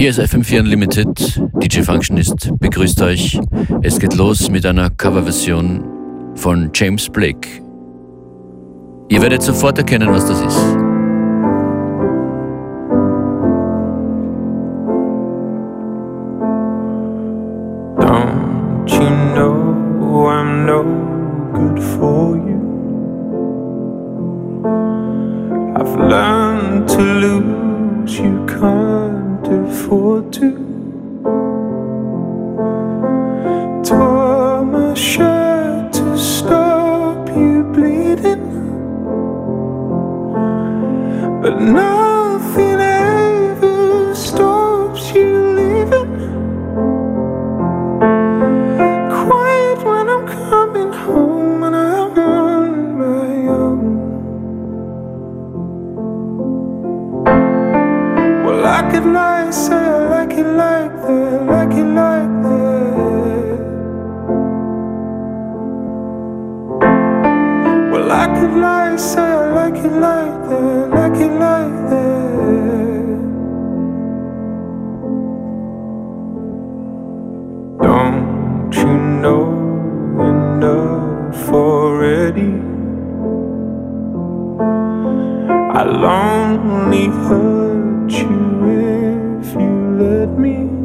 Hier ist FM4 Unlimited. DJ Functionist begrüßt euch. Es geht los mit einer Coverversion von James Blake. Ihr werdet sofort erkennen, was das ist. with me.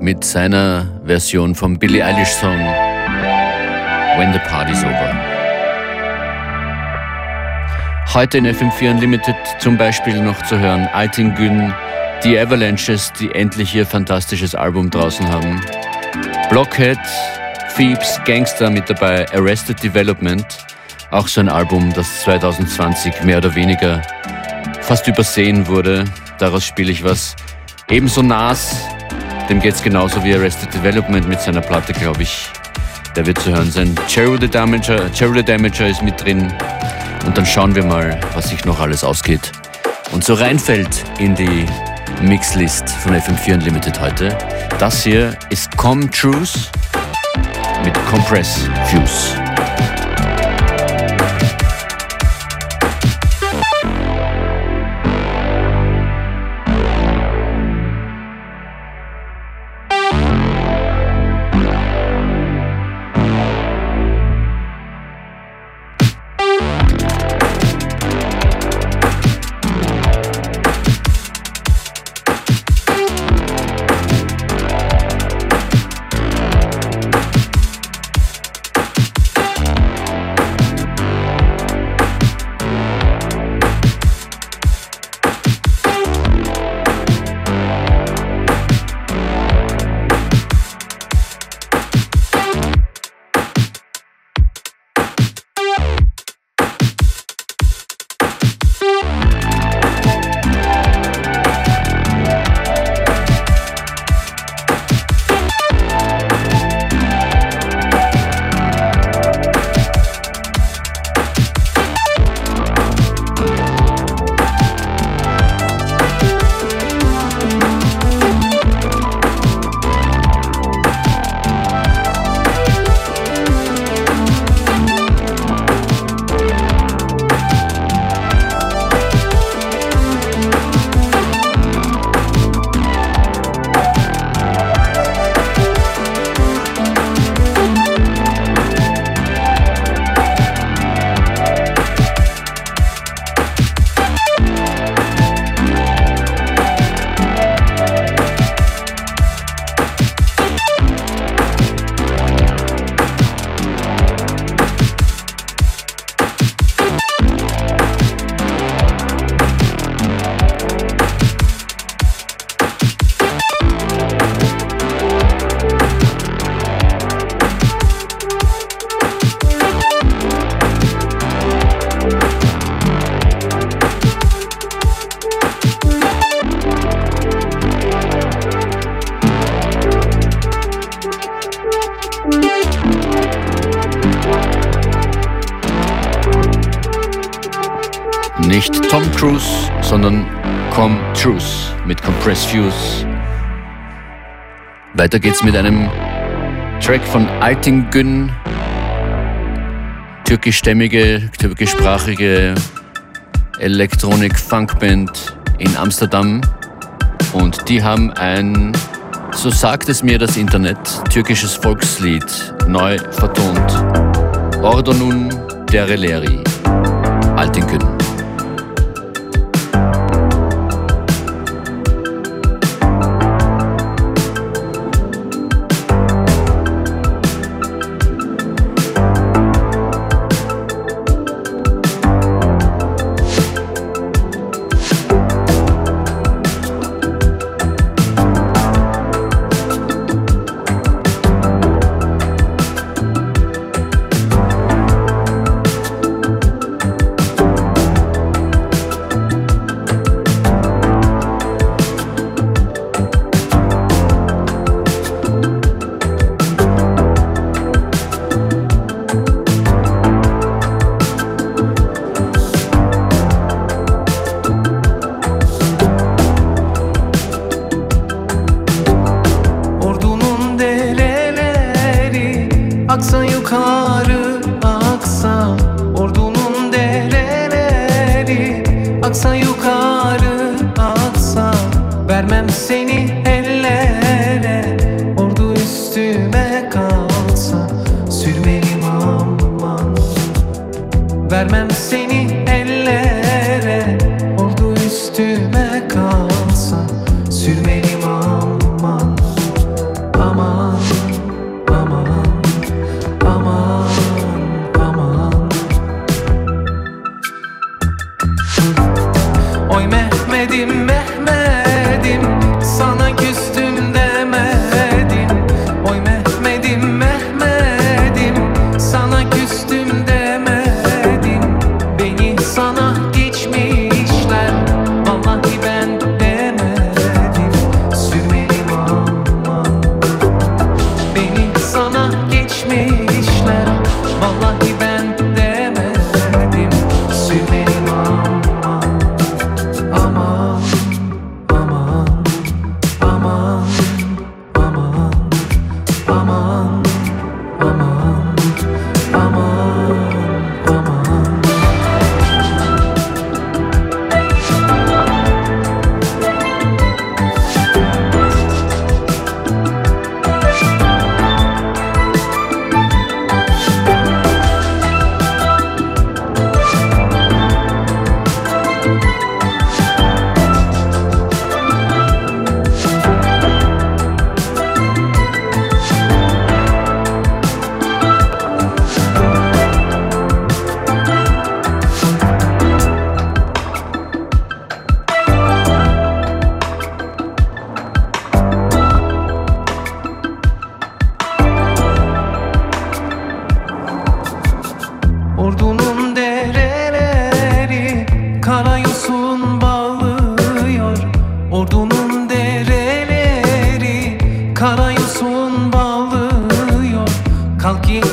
Mit seiner Version vom Billie Eilish Song When the Party's Over. Heute in FM4 Unlimited zum Beispiel noch zu hören Altin Gün, die Avalanches, die endlich ihr fantastisches Album draußen haben. Blockhead, Phoebes, Gangster mit dabei, Arrested Development, auch so ein Album, das 2020 mehr oder weniger fast übersehen wurde. Daraus spiele ich was. Ebenso Nas, dem geht es genauso wie Arrested Development mit seiner Platte, glaube ich. Der wird zu hören sein. Cherry the Damager, Cherry the Damager ist mit drin. Und dann schauen wir mal, was sich noch alles ausgeht. Und so reinfällt in die Mixlist von FM4 Unlimited heute. Das hier ist Com Truth mit Compress Fuse. Weiter geht's mit einem Track von Alting Gün, türkischstämmige, türkischsprachige Elektronik-Funkband in Amsterdam. Und die haben ein, so sagt es mir das Internet, türkisches Volkslied neu vertont. Ordonun Dereleri, Altingün.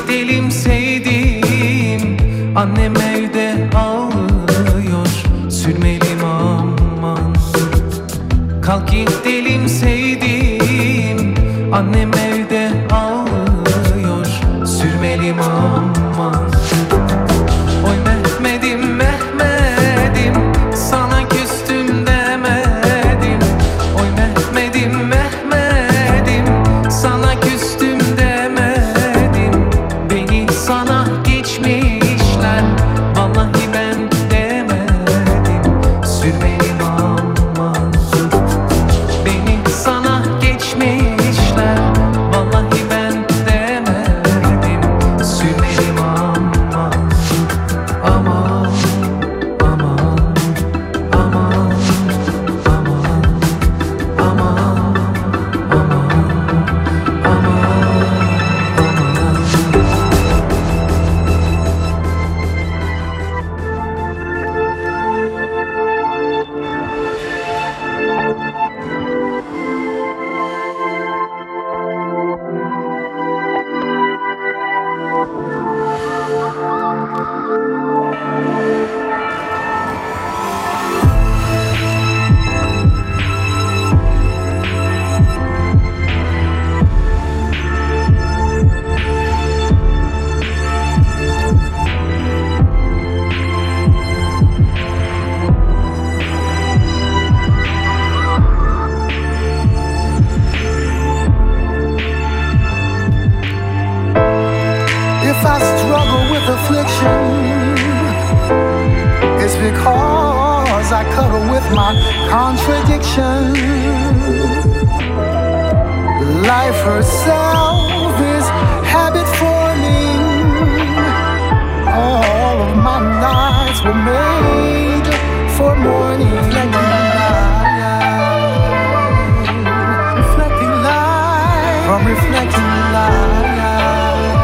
Delim sevdim Annem evde ağlıyor Sürmelim aman. Kalk git cuddle with my contradiction. Life herself is habit forming. All of my nights were made for morning. Reflecting light, from reflecting light,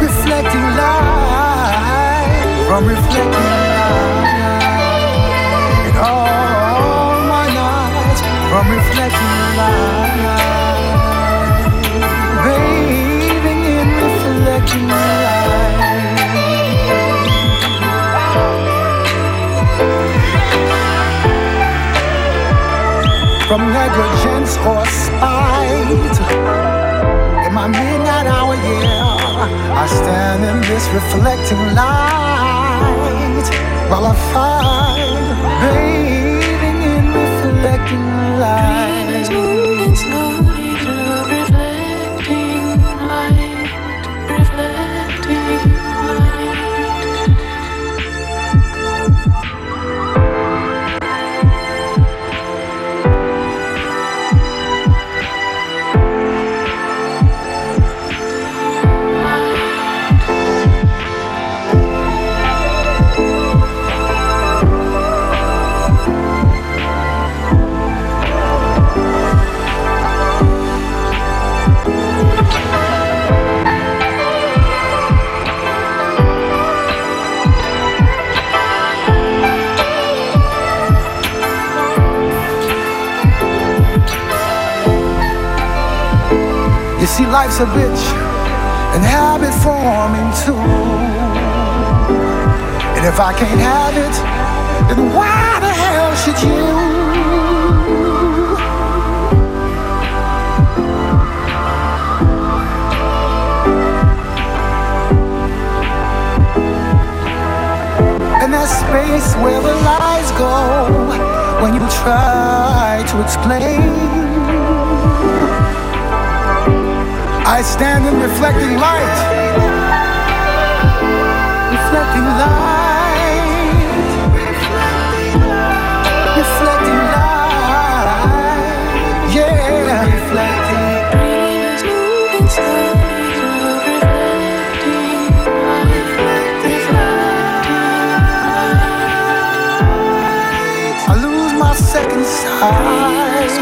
reflecting light, from reflecting. From negligence or spite. In my midnight hour, yeah, I stand in this reflecting light while I find bathing in reflecting light. A bitch and habit forming too. And if I can't have it, then why the hell should you? And that space where the lies go when you try to explain I stand in reflecting light. Reflecting light. Reflecting light. Yeah. Reflecting. I lose my second sight.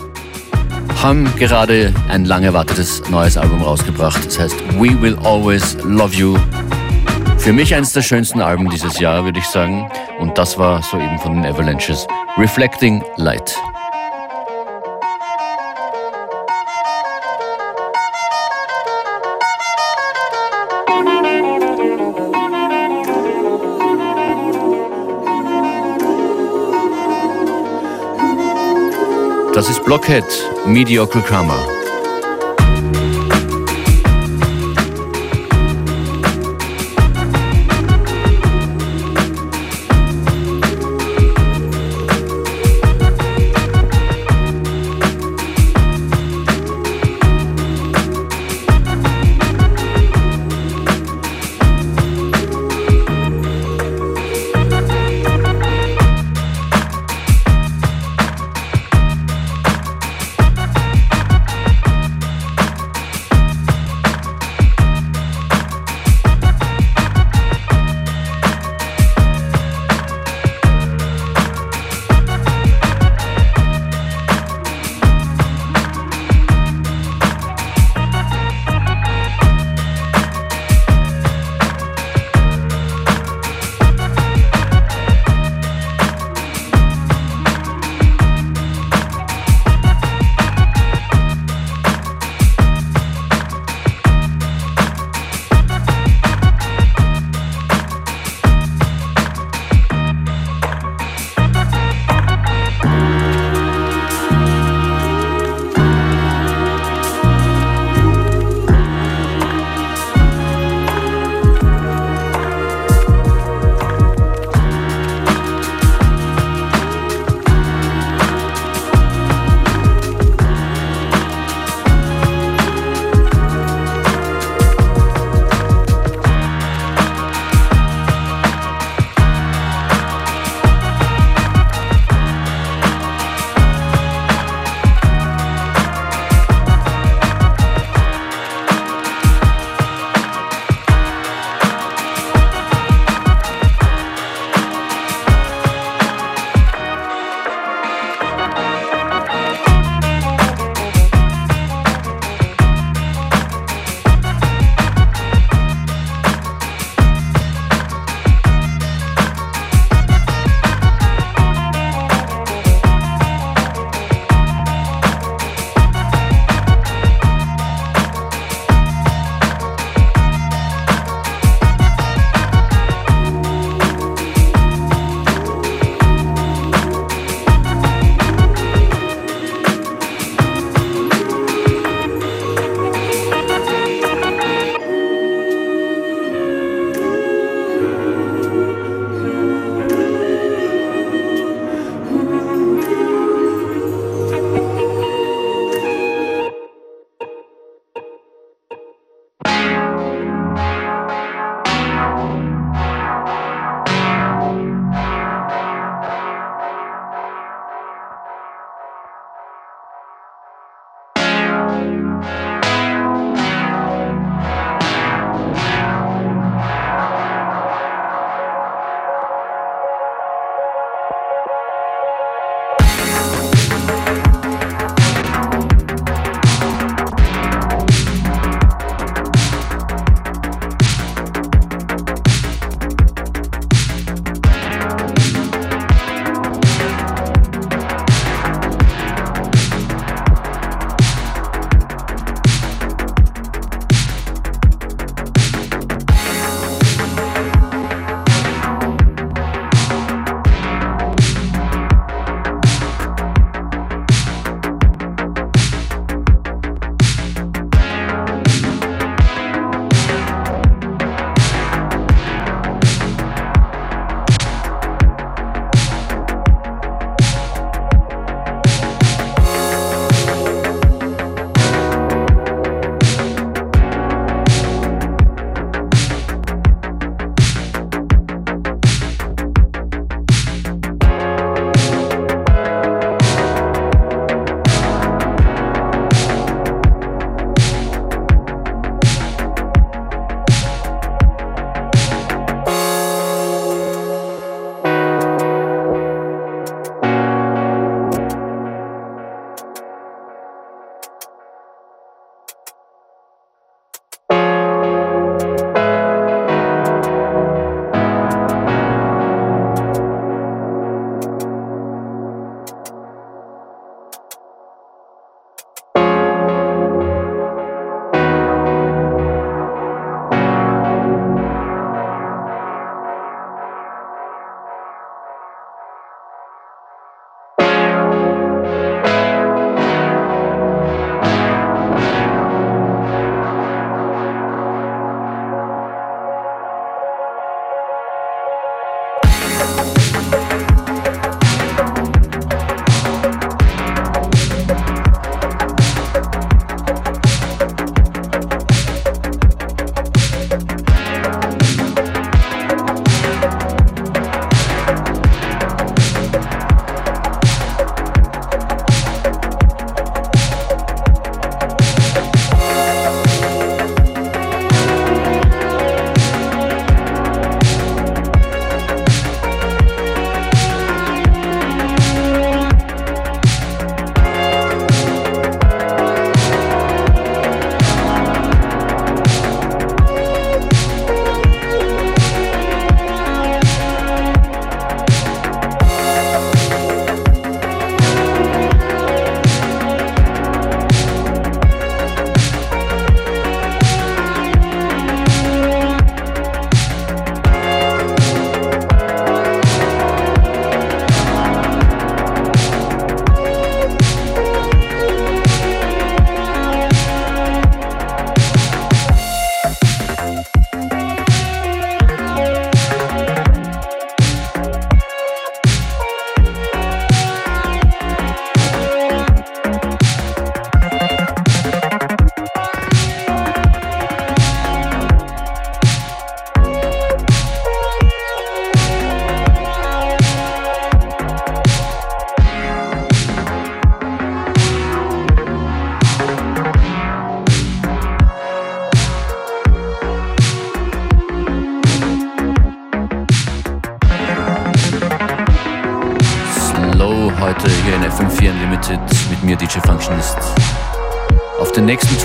haben gerade ein lang erwartetes neues Album rausgebracht. Das heißt We Will Always Love You. Für mich eines der schönsten Alben dieses Jahr, würde ich sagen. Und das war soeben von den Avalanches. Reflecting Light. Das ist Blockhead, Mediocre Karma.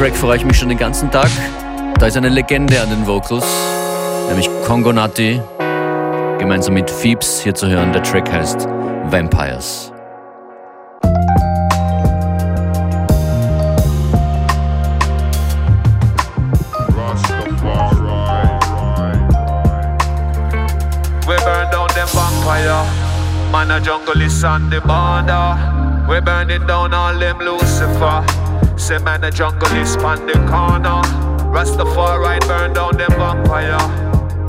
Track freue ich mich schon den ganzen Tag. Da ist eine Legende an den Vocals, nämlich Kongo Nati, gemeinsam mit Phoebs hier zu hören. Der Track heißt Vampires. Man a jungle is on the border. We burning down all them Lucifer. Say man a jungle is on the corner. Rastafari burn down them vampire.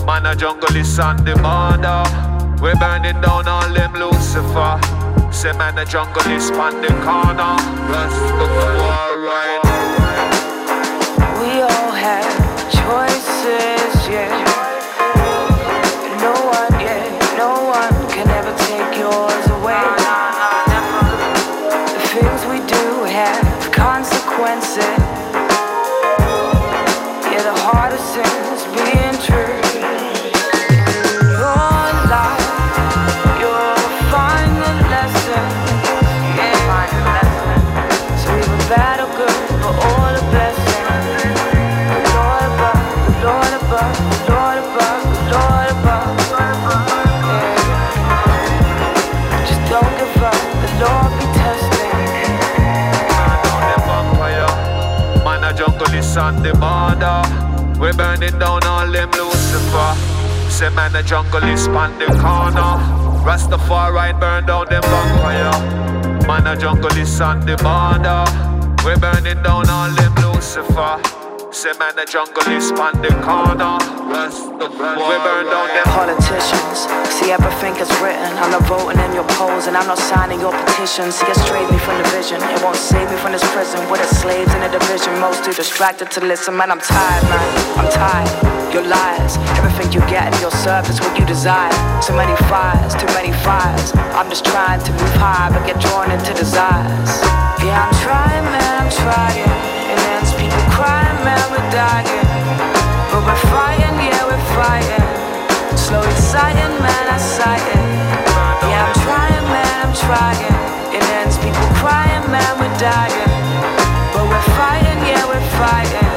Man a jungle is on the border. We burning down all them Lucifer. Say man a jungle is on the corner. Rastafari. We all have on the border. We burning down all them Lucifer. Say man, the jungle is on the corner. Rastafari burn down them vampire. Man, the jungle is on the border. We burning down all them Lucifer. Say man, the jungle is on the corner. We burn down them politicians. See everything is written. I'm not voting in your polls and I'm not signing your petitions. See, it strayed me from the vision. It won't save me from this prison with the slaves in the division. Most too distracted to listen. Man, I'm tired, man. I'm tired. Your lies, everything you get in your service, what you desire. Too many fires, too many fires. I'm just trying to move high, but get drawn into desires. Yeah, I'm trying, man. I'm trying crying, man, we're dying. But we're fighting, yeah, we're fighting. Man, I. Yeah, I'm trying, man, I'm trying. It ends people crying, man, we're dying. But we're fighting, yeah, we're fighting.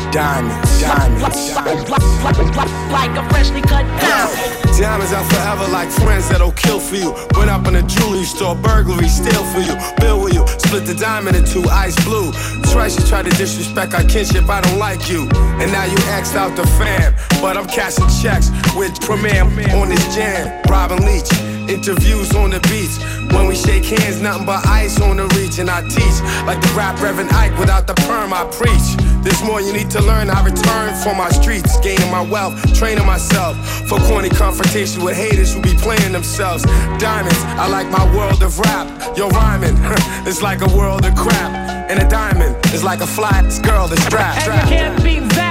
diamonds, diamonds, diamonds. like a freshly cut diamond. Diamonds are forever like friends that'll kill for you. Went up in a jewelry store, burglary, steal for you, bill with you. Split the diamond in two, ice blue. Twice you tried to disrespect our kinship, I don't like you. And now you axed out the fam. But I'm cashing checks with Premier on this jam. Robin Leach interviews on the beach. When we shake hands, nothing but ice on the reach. And I teach like the rap Reverend Ike without the perm, I preach. This more you need to learn. I return for my streets, gaining my wealth, training myself for corny confrontation with haters who be playing themselves. Diamonds, I like my world of rap. Yo, rhyming, it's like a world of crap. And a diamond is like a fly girl that's strapped. And you can't beat that.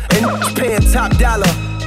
Paying top dollar.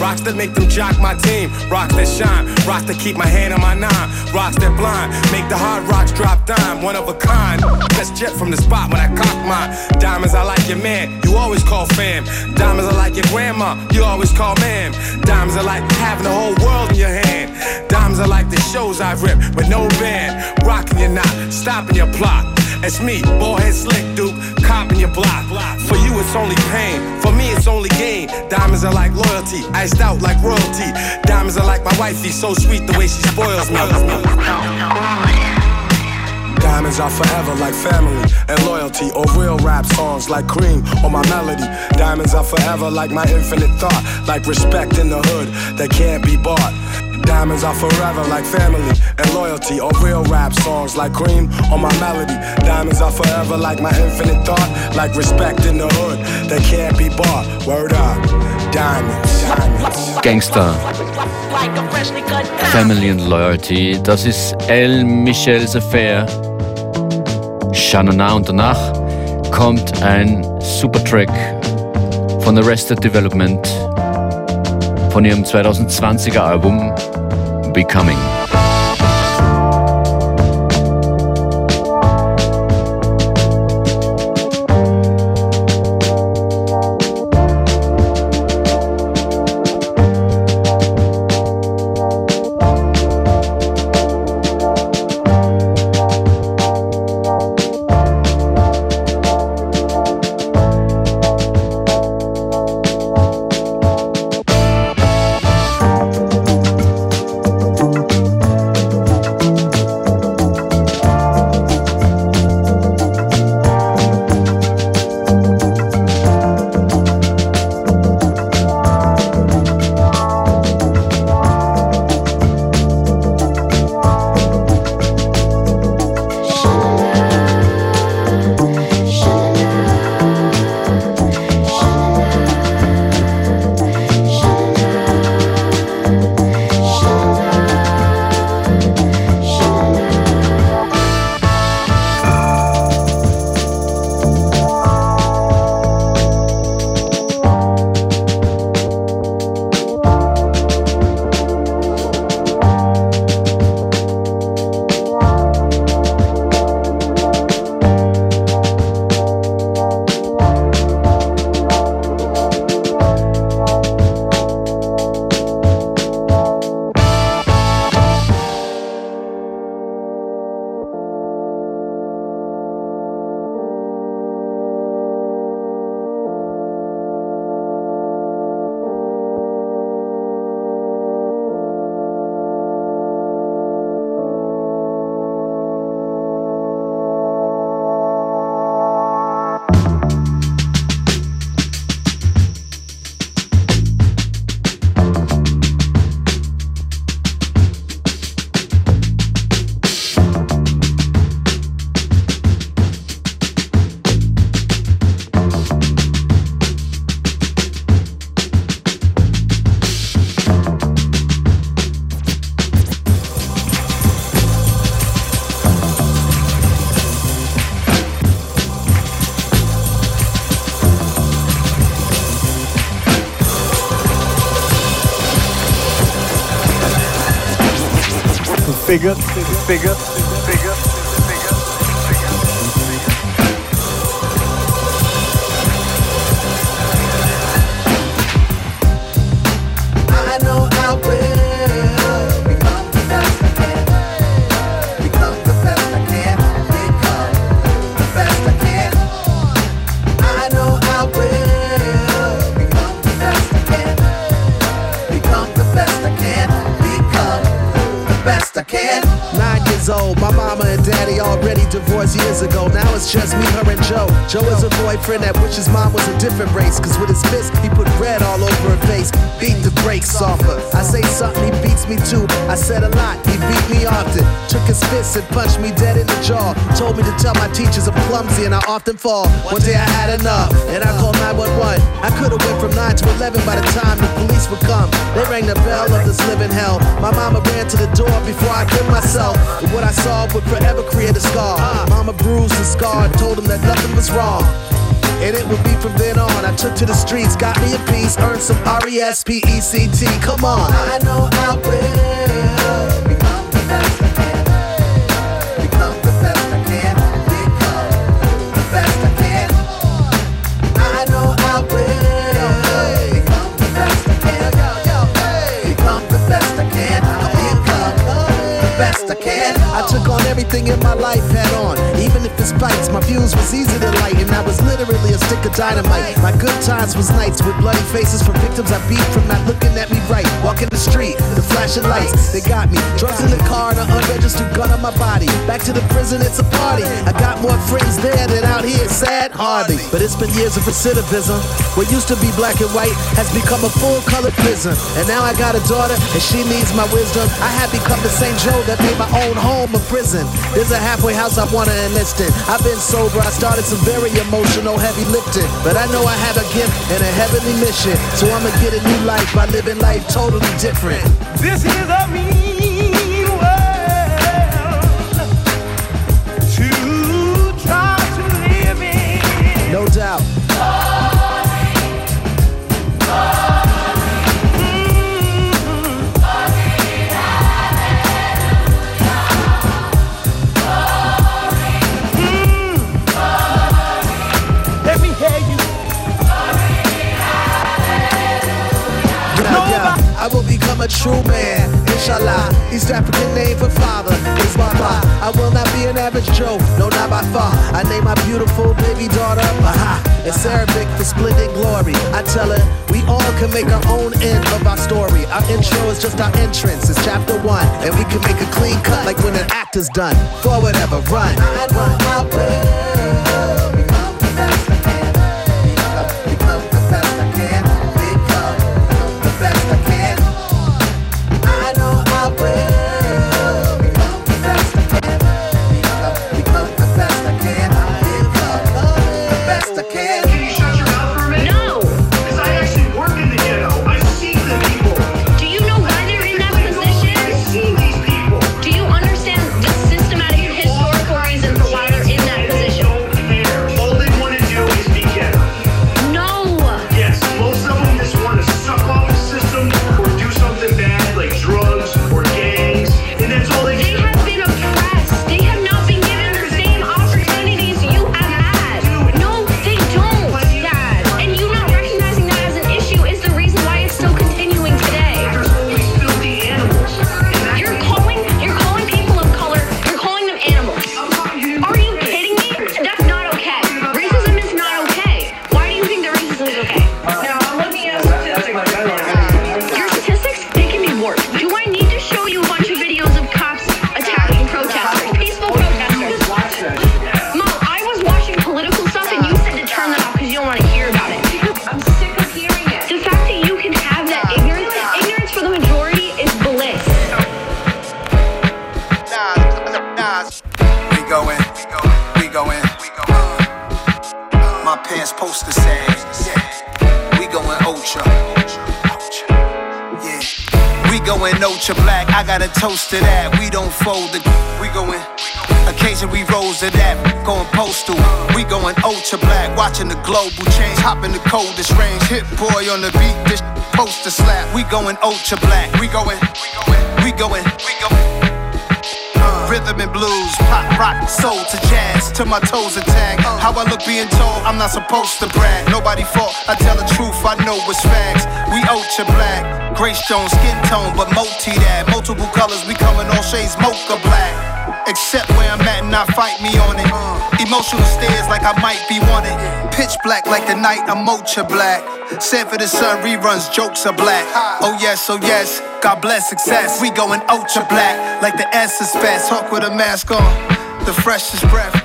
rocks that make them jock my team, rocks that shine, rocks that keep my hand on my nine, rocks that blind, make the hard rocks drop dime, one of a kind. Best jet from the spot when I cock mine. Diamonds, I like your man, you always call fam. Diamonds, I like your grandma, you always call ma'am. Diamonds are like having the whole world in your hand. Diamonds are like the shows I've rip with no band. Rocking your knot, stopping your plot. It's me, head slick duke, copping your block. For you, it's only pain. For me, it's only gain. Diamonds are like loyalty, iced out like royalty. Diamonds are like my wifey, so sweet the way she spoils me. Diamonds are forever like family and loyalty, or real rap songs like cream or my melody. Diamonds are forever like my infinite thought, like respect in the hood that can't be bought. Diamonds are forever like family and loyalty, or real rap songs like cream or my melody. Diamonds are forever like my infinite thought, like respect in the hood that can't be bought. Word up, diamonds, diamonds. Gangster. Family and Loyalty, das ist El Michel's Affair. Shanana und danach kommt ein Supertrack von Arrested Development von ihrem 2020er Album Becoming. pegando, pegando, pegando. Joe. Is a boyfriend that wishes mine was a different race. Cause with his fist, he put red all over her face. Beat the brakes off her. I say something, he beats me too. I said a lot, he beat me often. Took his fist and punched me dead in the jaw. Told me to tell my teachers I'm clumsy and I often fall. One day I had enough and I called 911. I could've went from 9 to 11 by the time the police would come. They rang the bell of this living hell. My mama ran to the door before I killed myself. And what I saw would forever create a scar. Mama bruised and scarred, told him that nothing was wrong. And it would be from then on. I took to the streets, got me a piece, earned some R E S P E C T. Come on. I know I will everything in my life had on the spikes. My views was easy to light, and I was literally a stick of dynamite. My good times was nights with bloody faces from victims I beat from not looking at me right. Walking the street, the flashing lights, they got me. Drugs in the car and an unregistered gun on my body. Back to the prison, it's a party. I got more friends there than out here, sad hardly. But it's been years of recidivism. What used to be black and white has become a full color prison. And now I got a daughter, and she needs my wisdom. I have become the same Joe that made my own home a prison. There's a halfway house I wanna enlist in. I've been sober, I started some very emotional heavy lifting. But I know I have a gift and a heavenly mission. So I'ma get a new life by living life totally different. This is a mean world to try to live in. No doubt. True man, inshallah. East African name for father is Baba. I will not be an average Joe, no, not by far. I name my beautiful baby daughter Baha. It's Arabic for splendid glory. I tell her we all can make our own end of our story. Our intro is just our entrance, it's chapter one. And we can make a clean cut like when an actor's done. Forward ever run. I my. Global change. Hopping the coldest range. Hit-Boy on the beat. This poster slap. We going ultra black. We going. We going. We going. We going. rhythm and blues, pop, rock, soul to jazz, till my toes attack. How I look being told I'm not supposed to brag. Nobody fault, I tell the truth, I know it's facts. We ultra black, gray stone, skin tone, but multi that. Multiple colors, we come in all shades, mocha black. Except where I'm at and not fight me on it. Emotional stares like I might be wanted. Pitch black like the night, I'm ultra black. Sanford and Son reruns, jokes are black. Oh yes, oh yes, God bless success. We going ultra black like the S is fast. Hawk with a mask on, the freshest breath.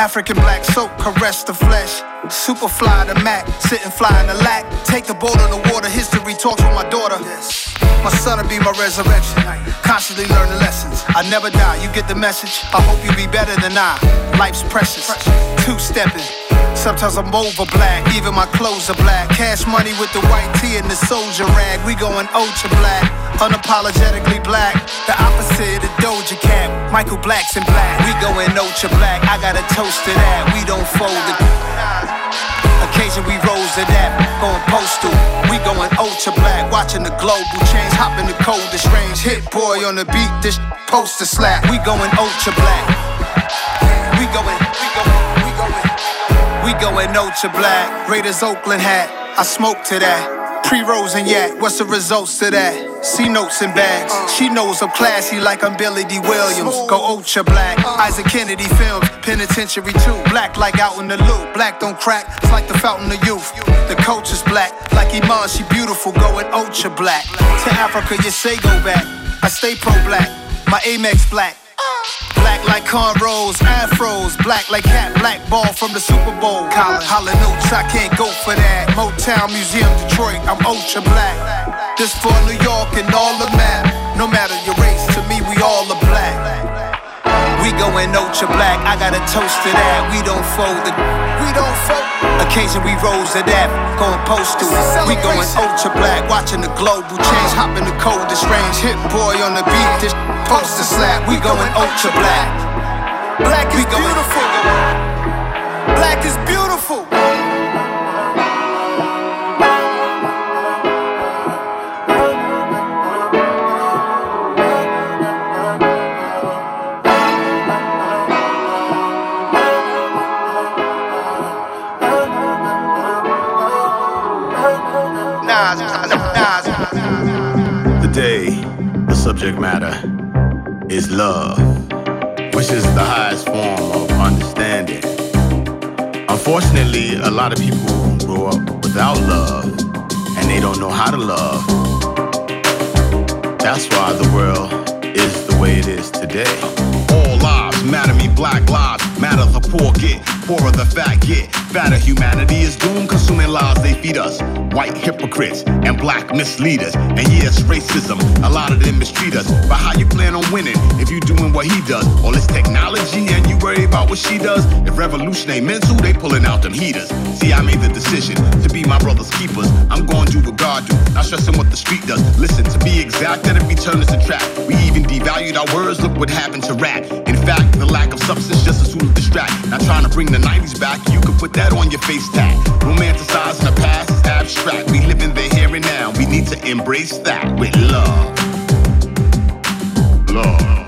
African black soap caress the flesh. Super fly the Mac, sitting fly in the lack. Take the boat on the water, history talks with my daughter. My son'll be my resurrection. Constantly learning lessons. I never die, you get the message. I hope you be better than I. Life's precious. Two stepping. Sometimes I'm over black, even my clothes are black. Cash money with the white tee and the soldier rag. We going ultra black, unapologetically black. The opposite of Doja Cat. Michael Black's in black. We going ultra black. I got a toast to that. We don't fold it. Occasion we rose to that, going postal. We going ultra black, watching the global change. Hop in the coldest range. Hit-Boy on the beat, this poster slap. We going ultra black. We going. We going ultra black. Raiders Oakland hat. I smoke to that. Pre-rolls and yak, what's the results to that? See notes and bags. She knows I'm classy like I'm Billy Dee Williams. Go ultra black. Isaac Kennedy films, penitentiary too. Black like out in the loop. Black don't crack, it's like the fountain of youth. The coach is black, like Iman, she beautiful, going ultra black. To Africa, you say go back. I stay pro black, my Amex black. Black like cornrows, afros, black like cat, black ball from the Super Bowl. Holla notes, I can't go for that. Motown Museum, Detroit, I'm ultra black. This for New York and all the map. No matter your race, to me we all are black. We going ultra black, I got a toast to that. We don't fold the, we don't fold. Occasion we rose to that, going postal. We going ultra black, watching the global change. Hop in the coldest range, hit boy on the beat, this poster slap. We going ultra black. Black is beautiful. Black is beautiful. Subject matter is love, which is the highest form of understanding. Unfortunately, a lot of people grow up without love and they don't know how to love. That's why the world is the way it is today. Lives matter me, black lives matter. The poor get poorer, the fat get fatter. Humanity is doomed, consuming lies they feed us. White hypocrites and black misleaders. And yes, racism, a lot of them mistreat us. But how you plan on winning if you doing what he does? All this technology and you worry about what she does? If revolution ain't mental, they pulling out them heaters. See, I made the decision to be my brother's keepers. I'm going to do what God do, not stressing what the street does. Listen, to be exact, that if we turn this a trap, we even devalued our words. Look what happened to rap. Lack of substance just as soon as distract. Not trying to bring the 90s back, you can put that on your face tag. Romanticizing the past is abstract. We live in the here and now. We need to embrace that with. Love. Love.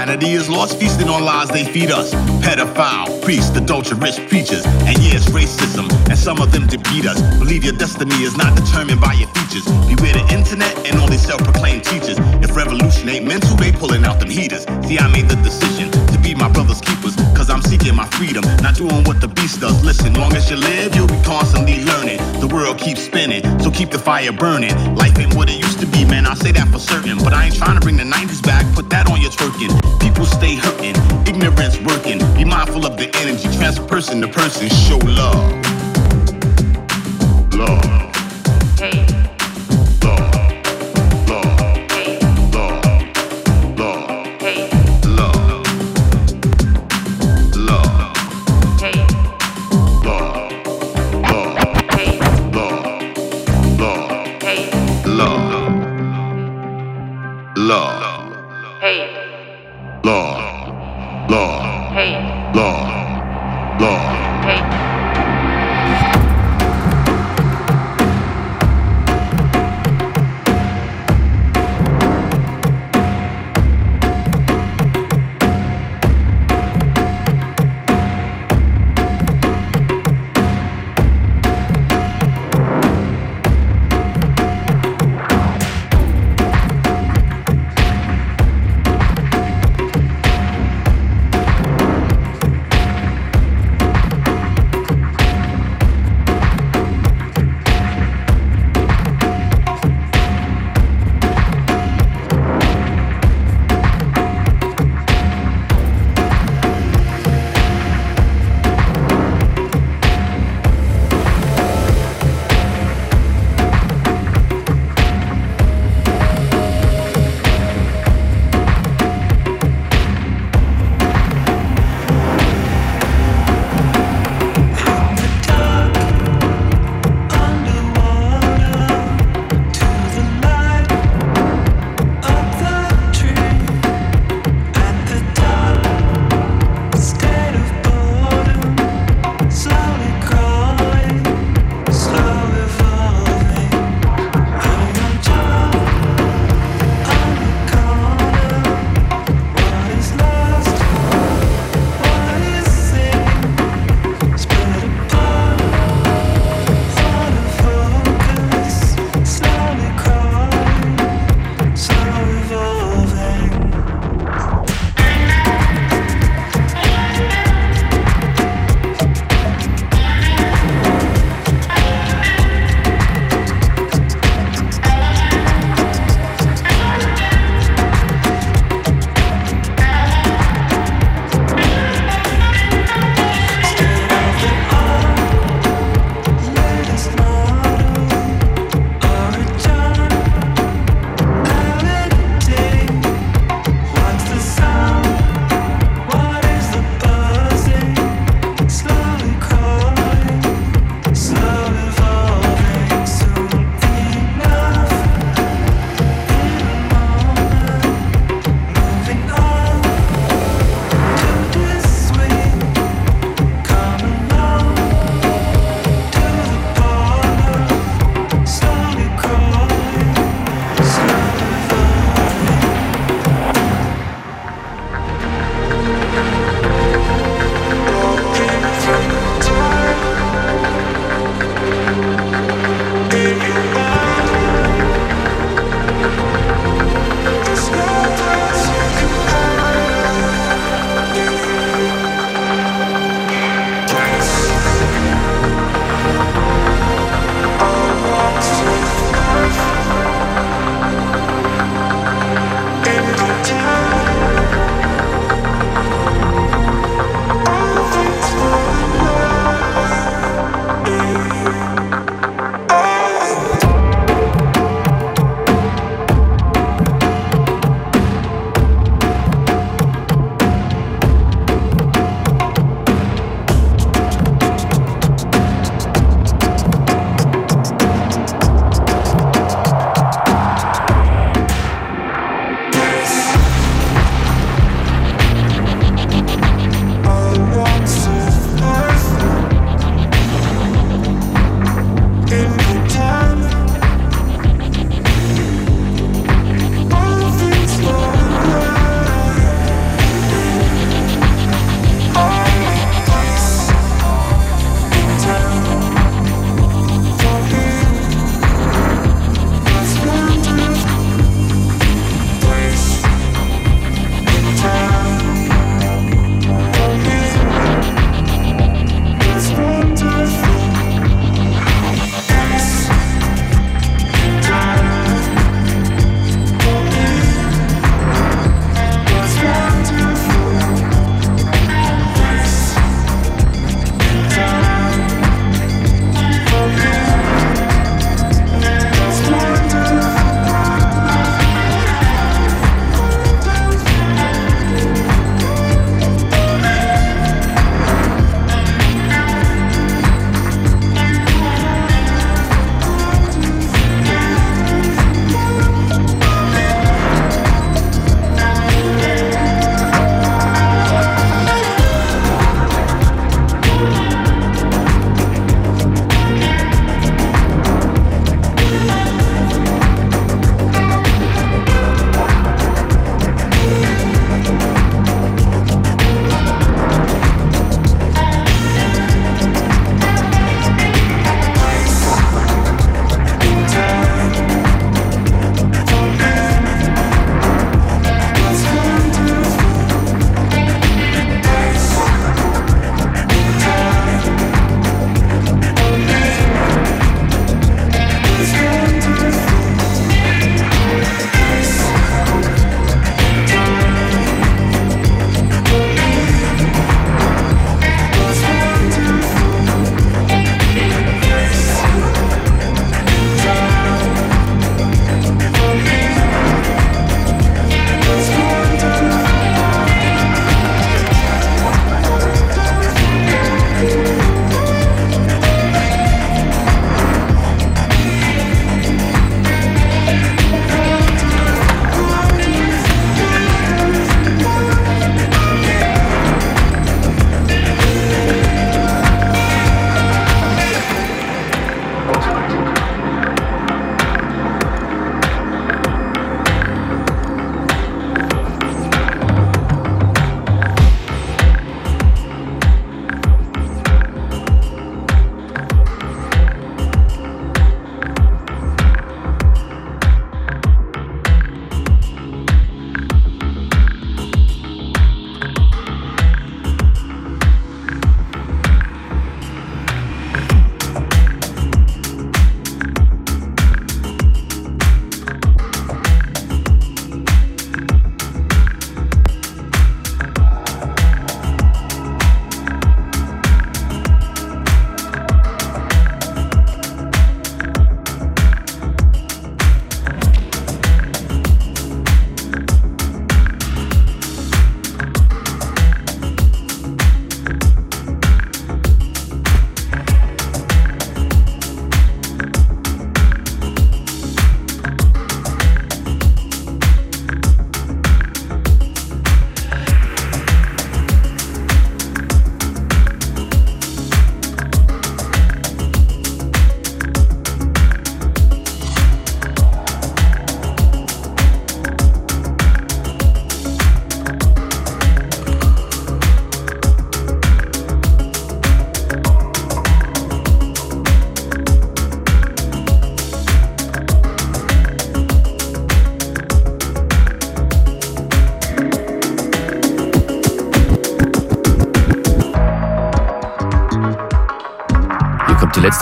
Humanity is lost feasting on lies they feed us. Pedophile, priests, adulterous preachers. And yes, racism, and some of them defeat us. Believe your destiny is not determined by your features. Beware the internet and all these self-proclaimed teachers. If revolution ain't mental, they pulling out them heaters. See, I made the decision to be my brother's keepers. Cause I'm seeking my freedom, not doing what the beast does. Listen, long as you live, you'll be constantly learning. The world keeps spinning, so keep the fire burning. Life ain't what it used to be, man. I say that for certain. But I ain't trying to bring the 90s back, put that on your twerking. People stay hurting, ignorance working. Be mindful of the energy, transfer person to person, show love. Love. Lord.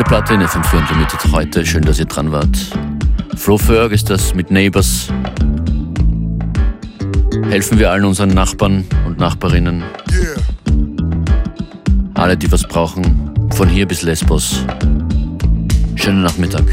Platte in FM4 Unlimited heute. Schön, dass ihr dran wart. Flo Ferg ist das mit Neighbors. Helfen wir allen unseren Nachbarn und Nachbarinnen. Alle, die was brauchen, von hier bis Lesbos. Schönen Nachmittag.